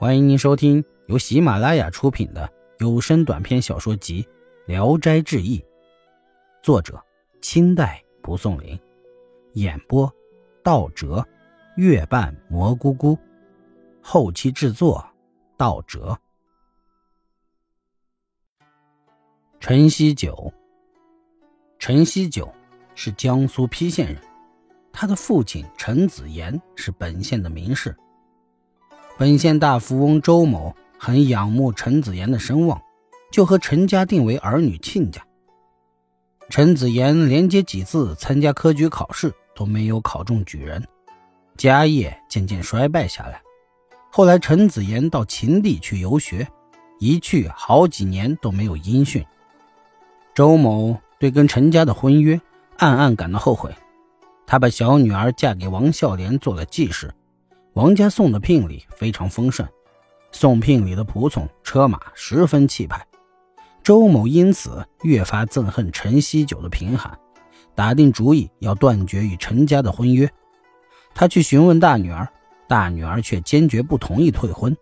欢迎您收听由喜马拉雅出品的有声短篇小说集《聊斋志异》，作者清代蒲松龄，演播道哲、月半蘑菇菇，后期制作道哲。陈锡九，陈锡九是江苏邳县人，他的父亲陈子言是本县的名士。本县大富翁周某很仰慕陈子言的声望，就和陈家定为儿女亲家。陈子言连接几次参加科举考试都没有考中举人，家业渐渐衰败下来。后来陈子言到秦地去游学，一去好几年都没有音讯。周某对跟陈家的婚约暗暗感到后悔，他把小女儿嫁给王孝廉做了继室。王家送的聘礼非常丰盛，送聘礼的仆从车马十分气派。周某因此越发憎恨陈锡九的贫寒，打定主意要断绝与陈家的婚约。他去询问大女儿，大女儿却坚决不同意退婚。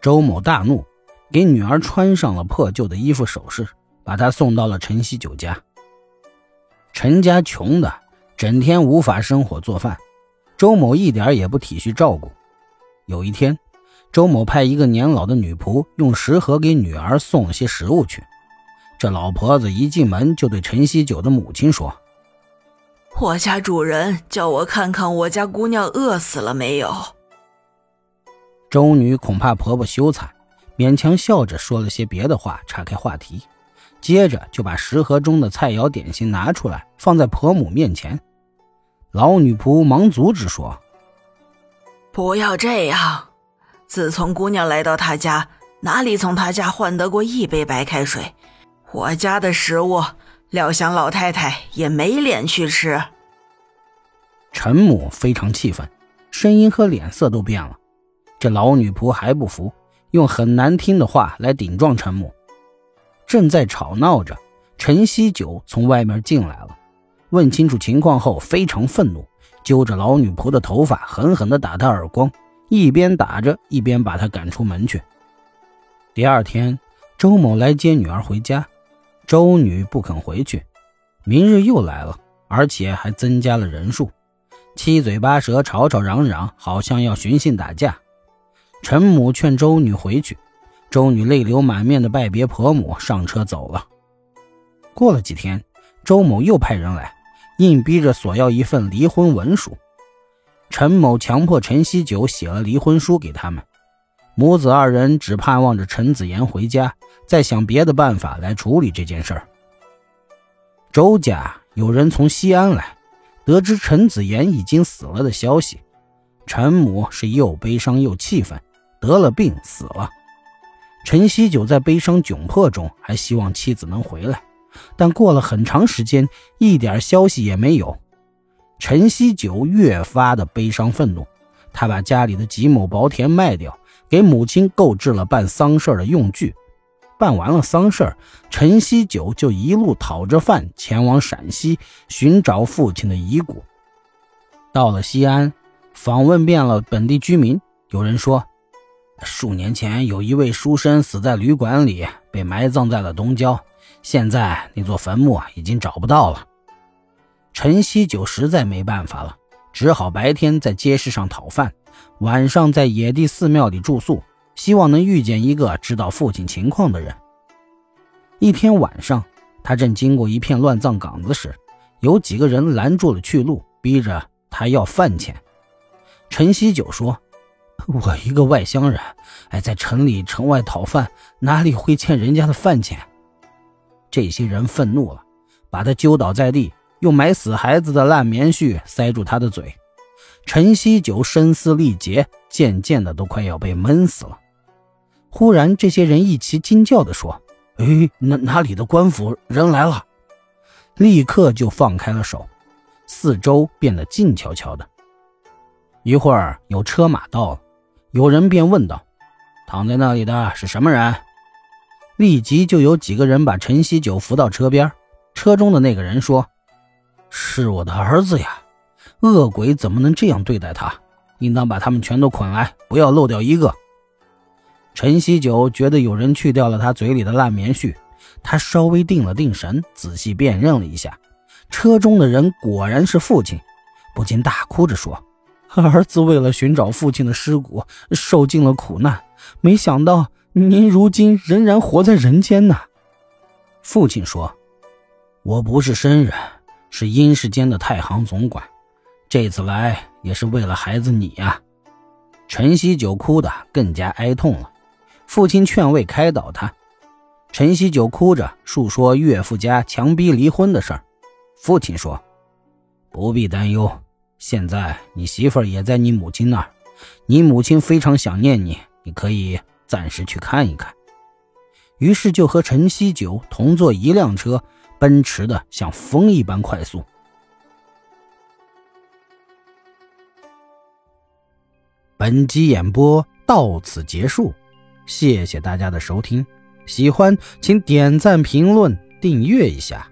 周某大怒，给女儿穿上了破旧的衣服首饰，把她送到了陈锡九家。陈家穷的整天无法生火做饭。周某一点也不体恤照顾。有一天，周某派一个年老的女仆用食盒给女儿送了些食物去。这老婆子一进门就对陈锡九的母亲说：“我家主人叫我看看我家姑娘饿死了没有。”周女恐怕婆婆羞惨，勉强笑着说了些别的话，岔开话题。接着就把食盒中的菜肴点心拿出来，放在婆母面前。老女仆忙阻止说：“不要这样！自从姑娘来到他家，哪里从他家换得过一杯白开水？我家的食物，料想老太太也没脸去吃。”陈母非常气愤，声音和脸色都变了。这老女仆还不服，用很难听的话来顶撞陈母。正在吵闹着，陈锡九从外面进来了。问清楚情况后，非常愤怒，揪着老女仆的头发，狠狠地打她耳光，一边打着，一边把她赶出门去。第二天，周某来接女儿回家，周女不肯回去，明日又来了，而且还增加了人数，七嘴八舌，吵吵嚷嚷，好像要寻衅打架。陈母劝周女回去，周女泪流满面的拜别婆母，上车走了。过了几天，周某又派人来。硬逼着索要一份离婚文书，陈某强迫陈锡九写了离婚书给他们，母子二人只盼望着陈子言回家，再想别的办法来处理这件事儿。周家有人从西安来，得知陈子言已经死了的消息，陈母是又悲伤又气愤，得了病死了。陈锡九在悲伤窘迫中，还希望妻子能回来。但过了很长时间，一点消息也没有。陈锡九越发的悲伤愤怒，他把家里的几亩薄田卖掉，给母亲购置了办丧事的用具。办完了丧事陈锡九就一路讨着饭前往陕西寻找父亲的遗骨。到了西安，访问遍了本地居民，有人说，数年前有一位书生死在旅馆里，被埋葬在了东郊。现在那座坟墓啊，已经找不到了。陈锡九实在没办法了，只好白天在街市上讨饭，晚上在野地寺庙里住宿，希望能遇见一个知道父亲情况的人。一天晚上，他正经过一片乱葬岗子时，有几个人拦住了去路，逼着他要饭钱。陈锡九说：“ 我一个外乡人，哎，在城里城外讨饭，哪里会欠人家的饭钱？”这些人愤怒了，把他揪倒在地，用埋死孩子的烂棉絮塞住他的嘴。陈锡九声嘶力竭，渐渐的都快要被闷死了。忽然，这些人一齐惊叫地说：“哎，哪哪里的官府人来了？”立刻就放开了手，四周变得静悄悄的。一会儿，有车马到了，有人便问道：“躺在那里的是什么人？”立即就有几个人把陈锡九扶到车边，车中的那个人说：“是我的儿子呀，恶鬼怎么能这样对待他？应当把他们全都捆来，不要漏掉一个。”陈锡九觉得有人去掉了他嘴里的烂棉絮，他稍微定了定神，仔细辨认了一下，车中的人果然是父亲，不禁大哭着说：“儿子为了寻找父亲的尸骨，受尽了苦难，没想到您如今仍然活在人间呢。”父亲说：“我不是生人，是阴世间的太行总管，这次来也是为了孩子你呀。”陈锡九哭得更加哀痛了。父亲劝慰开导他，陈锡九哭着述说岳父家强逼离婚的事儿。父亲说：“不必担忧，现在你媳妇儿也在你母亲那儿，你母亲非常想念你，你可以暂时去看一看。”于是就和陈锡九同坐一辆车，奔驰的像风一般快速。本集演播到此结束。谢谢大家的收听，喜欢请点赞、评论、订阅一下。